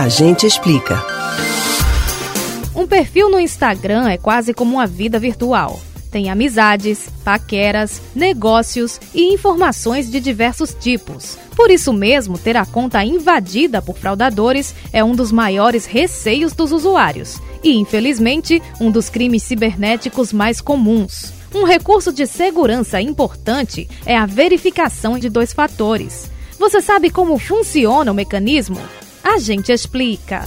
A gente explica. Um perfil no Instagram é quase como uma vida virtual. Tem amizades, paqueras, negócios e informações de diversos tipos. Por isso mesmo, ter a conta invadida por fraudadores é um dos maiores receios dos usuários e, infelizmente, um dos crimes cibernéticos mais comuns. Um recurso de segurança importante é a verificação de dois fatores. Você sabe como funciona o mecanismo? A gente explica.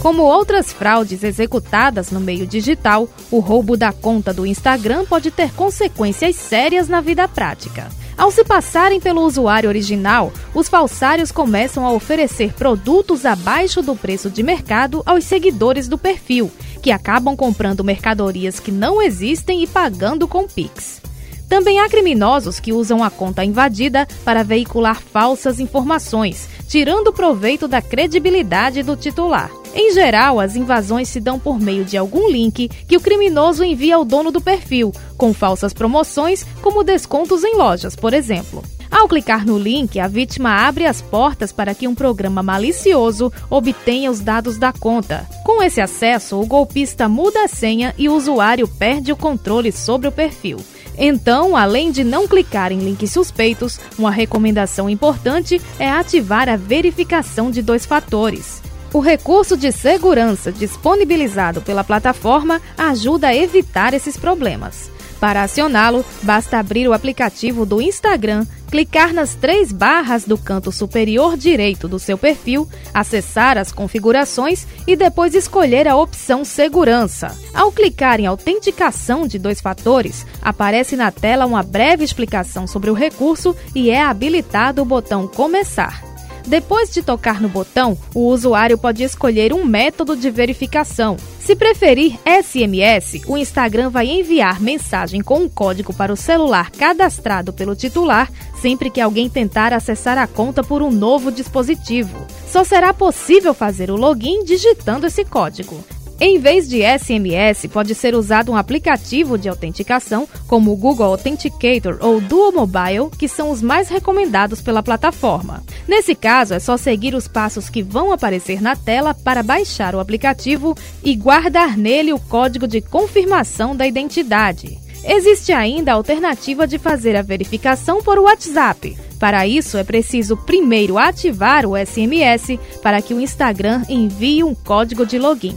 Como outras fraudes executadas no meio digital, o roubo da conta do Instagram pode ter consequências sérias na vida prática. Ao se passarem pelo usuário original, os falsários começam a oferecer produtos abaixo do preço de mercado aos seguidores do perfil, que acabam comprando mercadorias que não existem e pagando com Pix. Também há criminosos que usam a conta invadida para veicular falsas informações, tirando proveito da credibilidade do titular. Em geral, as invasões se dão por meio de algum link que o criminoso envia ao dono do perfil, com falsas promoções, como descontos em lojas, por exemplo. Ao clicar no link, a vítima abre as portas para que um programa malicioso obtenha os dados da conta. Com esse acesso, o golpista muda a senha e o usuário perde o controle sobre o perfil. Então, além de não clicar em links suspeitos, uma recomendação importante é ativar a verificação de dois fatores. O recurso de segurança disponibilizado pela plataforma ajuda a evitar esses problemas. Para acioná-lo, basta abrir o aplicativo do Instagram, clicar nas três barras do canto superior direito do seu perfil, acessar as configurações e depois escolher a opção Segurança. Ao clicar em Autenticação de dois fatores, aparece na tela uma breve explicação sobre o recurso e é habilitado o botão Começar. Depois de tocar no botão, o usuário pode escolher um método de verificação. Se preferir SMS, o Instagram vai enviar mensagem com um código para o celular cadastrado pelo titular sempre que alguém tentar acessar a conta por um novo dispositivo. Só será possível fazer o login digitando esse código. Em vez de SMS, pode ser usado um aplicativo de autenticação, como o Google Authenticator ou Duo Mobile, que são os mais recomendados pela plataforma. Nesse caso, é só seguir os passos que vão aparecer na tela para baixar o aplicativo e guardar nele o código de confirmação da identidade. Existe ainda a alternativa de fazer a verificação por WhatsApp. Para isso, é preciso primeiro ativar o SMS para que o Instagram envie um código de login.